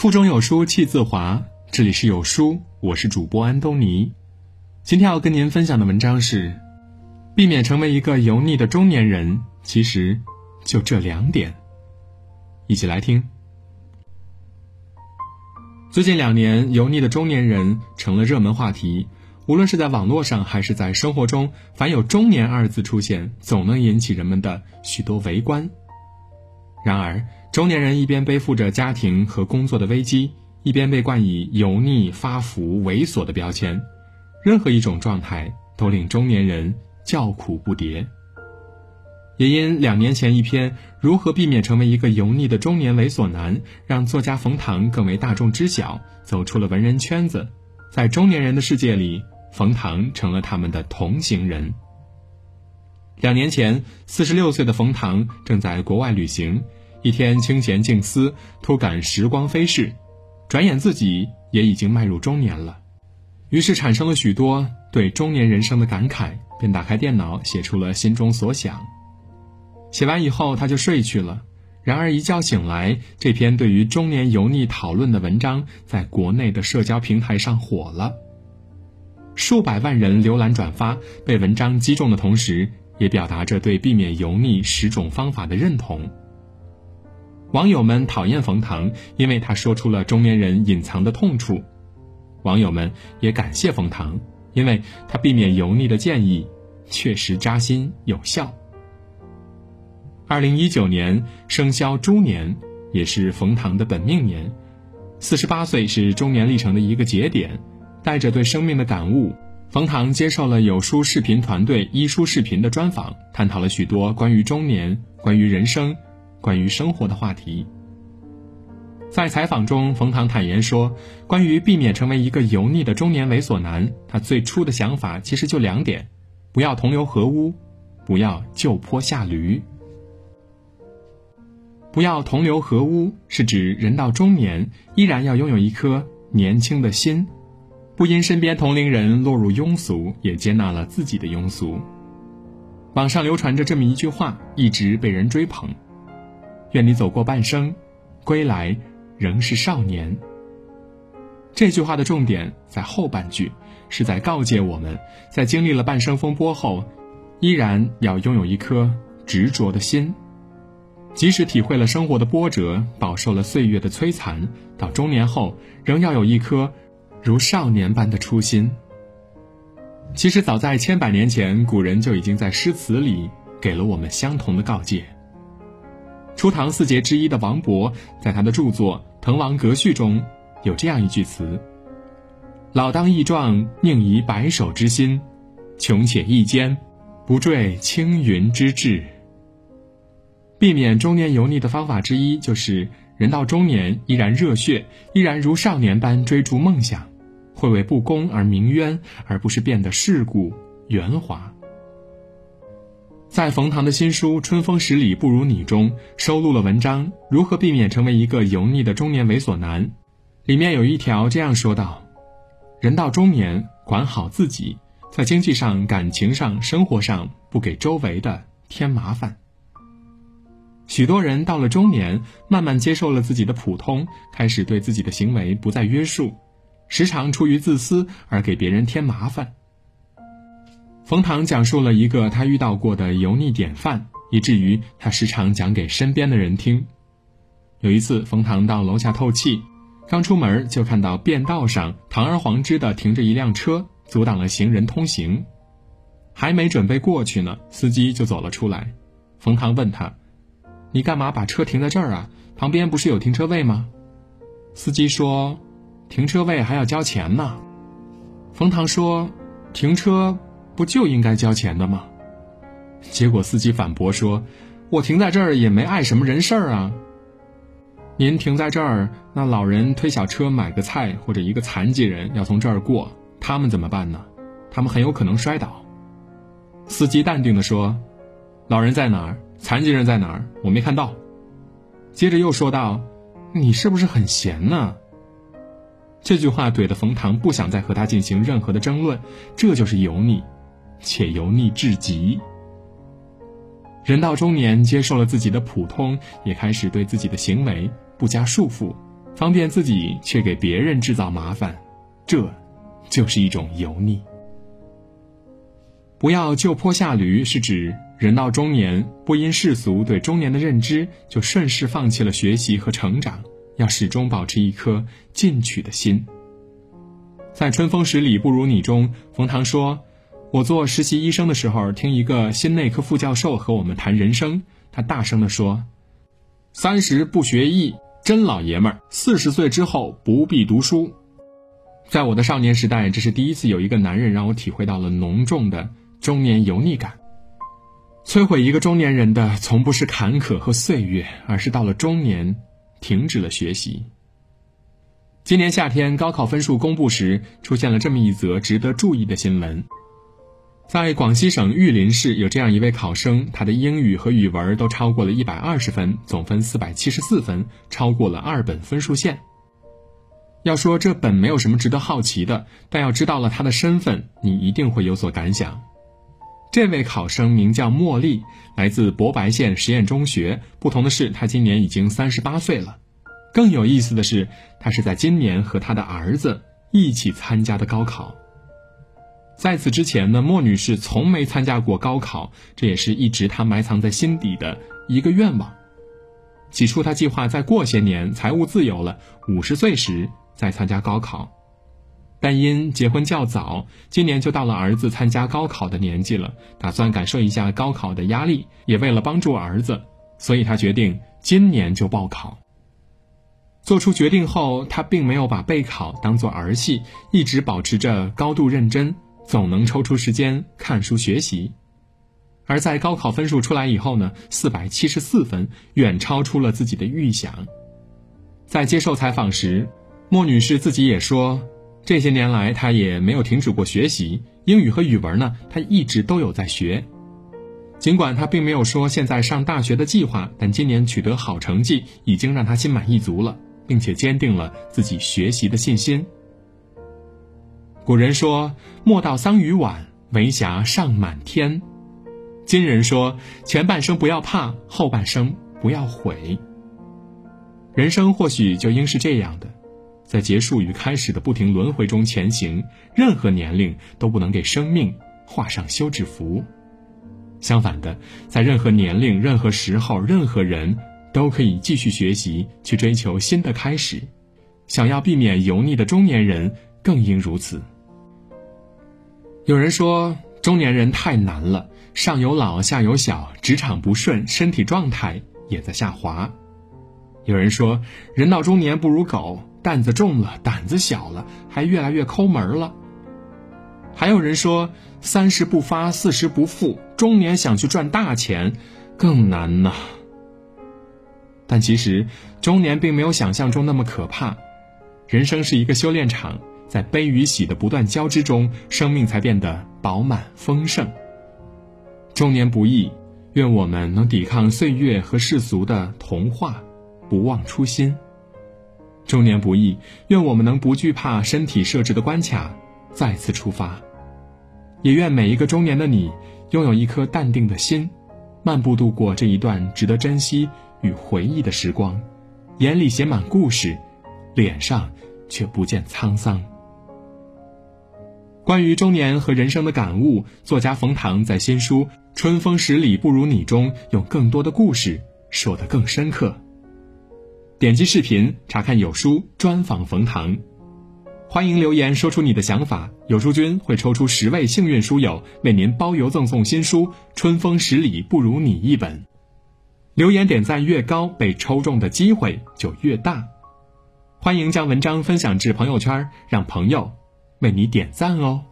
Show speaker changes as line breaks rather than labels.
腹中有书气自华，这里是有书，我是主播安东尼。今天要跟您分享的文章是：避免成为一个油腻的中年人，其实就这两点。一起来听。最近两年，油腻的中年人成了热门话题。无论是在网络上还是在生活中，凡有“中年”二字出现，总能引起人们的许多围观。然而，中年人一边背负着家庭和工作的危机，一边被冠以油腻、发福、猥琐的标签，任何一种状态都令中年人叫苦不迭。也因两年前一篇《如何避免成为一个油腻的中年猥琐男》，让作家冯唐更为大众知晓，走出了文人圈子，在中年人的世界里，冯唐成了他们的同行人。两年前，四十六岁的冯唐正在国外旅行，一天清闲静思，突感时光飞逝，转眼自己也已经迈入中年了，于是产生了许多对中年人生的感慨，便打开电脑写出了心中所想。写完以后，他就睡去了。然而一觉醒来，这篇对于中年油腻讨论的文章，在国内的社交平台上火了。数百万人浏览转发，被文章击中的同时，也表达着对避免油腻十种方法的认同。网友们讨厌冯唐，因为他说出了中年人隐藏的痛处；网友们也感谢冯唐，因为他避免油腻的建议确实扎心有效。二零一九年生肖猪年，也是冯唐的本命年。四十八岁是中年历程的一个节点，带着对生命的感悟，冯唐接受了有书视频团队一书视频的专访，探讨了许多关于中年、关于人生、关于生活的话题。在采访中，冯唐坦言说：“关于避免成为一个油腻的中年猥琐男，他最初的想法其实就两点：不要同流合污，不要就坡下驴。”不要同流合污，是指人到中年依然要拥有一颗年轻的心，不因身边同龄人落入庸俗，也接纳了自己的庸俗。网上流传着这么一句话，一直被人追捧：“愿你走过半生，归来仍是少年。”这句话的重点在后半句，是在告诫我们，在经历了半生风波后，依然要拥有一颗执着的心。即使体会了生活的波折，饱受了岁月的摧残，到中年后仍要有一颗如少年般的初心。其实早在千百年前，古人就已经在诗词里给了我们相同的告诫。初唐四杰之一的王勃，在他的著作《滕王阁序》中有这样一句词：“老当益壮，宁移白首之心；穷且益坚，不坠青云之志。”避免中年油腻的方法之一，就是人到中年依然热血，依然如少年般追逐梦想，会为不公而鸣冤，而不是变得世故圆滑。在冯唐的新书《春风十里不如你》中收录了文章《如何避免成为一个油腻的中年猥琐男》，里面有一条这样说道：“人到中年，管好自己，在经济上、感情上、生活上，不给周围的添麻烦。”许多人到了中年，慢慢接受了自己的普通，开始对自己的行为不再约束，时常出于自私而给别人添麻烦。冯唐讲述了一个他遇到过的油腻典范，以至于他时常讲给身边的人听。有一次，冯唐到楼下透气，刚出门就看到便道上堂而皇之的停着一辆车，阻挡了行人通行，还没准备过去呢，司机就走了出来。冯唐问他。你干嘛把车停在这儿啊？旁边不是有停车位吗？司机说：“停车位还要交钱呢。”冯唐说：“停车不就应该交钱的吗？”结果司机反驳说：“我停在这儿也没碍什么人事儿啊。您停在这儿，那老人推小车买个菜，或者一个残疾人要从这儿过，他们怎么办呢？他们很有可能摔倒。”司机淡定的说：“老人在哪儿？”残疾人在哪儿？我没看到。接着又说道：“你是不是很闲呢？”这句话怼的冯唐不想再和他进行任何的争论，这就是油腻，且油腻至极。人到中年，接受了自己的普通，也开始对自己的行为不加束缚，方便自己却给别人制造麻烦，这，就是一种油腻。不要就坡下驴，是指人到中年，不因世俗对中年的认知，就顺势放弃了学习和成长，要始终保持一颗进取的心。在《春风十里不如你》中，冯唐说：“我做实习医生的时候，听一个心内科副教授和我们谈人生，他大声地说：‘三十不学艺，真老爷们儿；四十岁之后不必读书。’在我的少年时代，这是第一次有一个男人让我体会到了浓重的。”中年油腻感，摧毁一个中年人的，从不是坎坷和岁月，而是到了中年，停止了学习。今年夏天高考分数公布时，出现了这么一则值得注意的新闻：在广西省玉林市，有这样一位考生，他的英语和语文都超过了一百二十分，总分四百七十四分，超过了二本分数线。要说这本没有什么值得好奇的，但要知道了他的身份，你一定会有所感想。这位考生名叫莫莉，来自博白县实验中学。不同的是，她今年已经三十八岁了。更有意思的是，她是在今年和他的儿子一起参加的高考。在此之前呢，莫女士从没参加过高考，这也是一直她埋藏在心底的一个愿望。起初，她计划再过些年，财务自由了，五十岁时再参加高考。但因结婚较早，今年就到了儿子参加高考的年纪了，打算感受一下高考的压力，也为了帮助儿子，所以他决定今年就报考。做出决定后，他并没有把备考当做儿戏，一直保持着高度认真，总能抽出时间看书学习。而在高考分数出来以后呢，四百七十四分，远超出了自己的预想。在接受采访时，莫女士自己也说。这些年来，他也没有停止过学习英语和语文呢。他一直都有在学，尽管他并没有说现在上大学的计划，但今年取得好成绩已经让他心满意足了，并且坚定了自己学习的信心。古人说：“莫道桑榆晚，为霞尚满天。”今人说：“前半生不要怕，后半生不要悔。”人生或许就应是这样的。在结束与开始的不停轮回中前行，任何年龄都不能给生命画上休止符。相反的，在任何年龄、任何时候、任何人都可以继续学习，去追求新的开始。想要避免油腻的中年人更应如此。有人说，中年人太难了，上有老，下有小，职场不顺，身体状态也在下滑。有人说，人到中年不如狗。担子重了，胆子小了，还越来越抠门了。还有人说，三十不发，四十不富，中年想去赚大钱，更难呐。但其实，中年并没有想象中那么可怕。人生是一个修炼场，在悲与喜的不断交织中，生命才变得饱满丰盛。中年不易，愿我们能抵抗岁月和世俗的童话，不忘初心。中年不易，愿我们能不惧怕身体设置的关卡，再次出发。也愿每一个中年的你，拥有一颗淡定的心，漫步度过这一段值得珍惜与回忆的时光，眼里写满故事，脸上却不见沧桑。关于中年和人生的感悟，作家冯唐在新书《春风十里不如你》中，用更多的故事说得更深刻。点击视频查看有书专访冯唐，欢迎留言说出你的想法，有书君会抽出十位幸运书友，为您包邮赠送新书《春风十里不如你》一本。留言点赞越高，被抽中的机会就越大。欢迎将文章分享至朋友圈，让朋友为你点赞哦。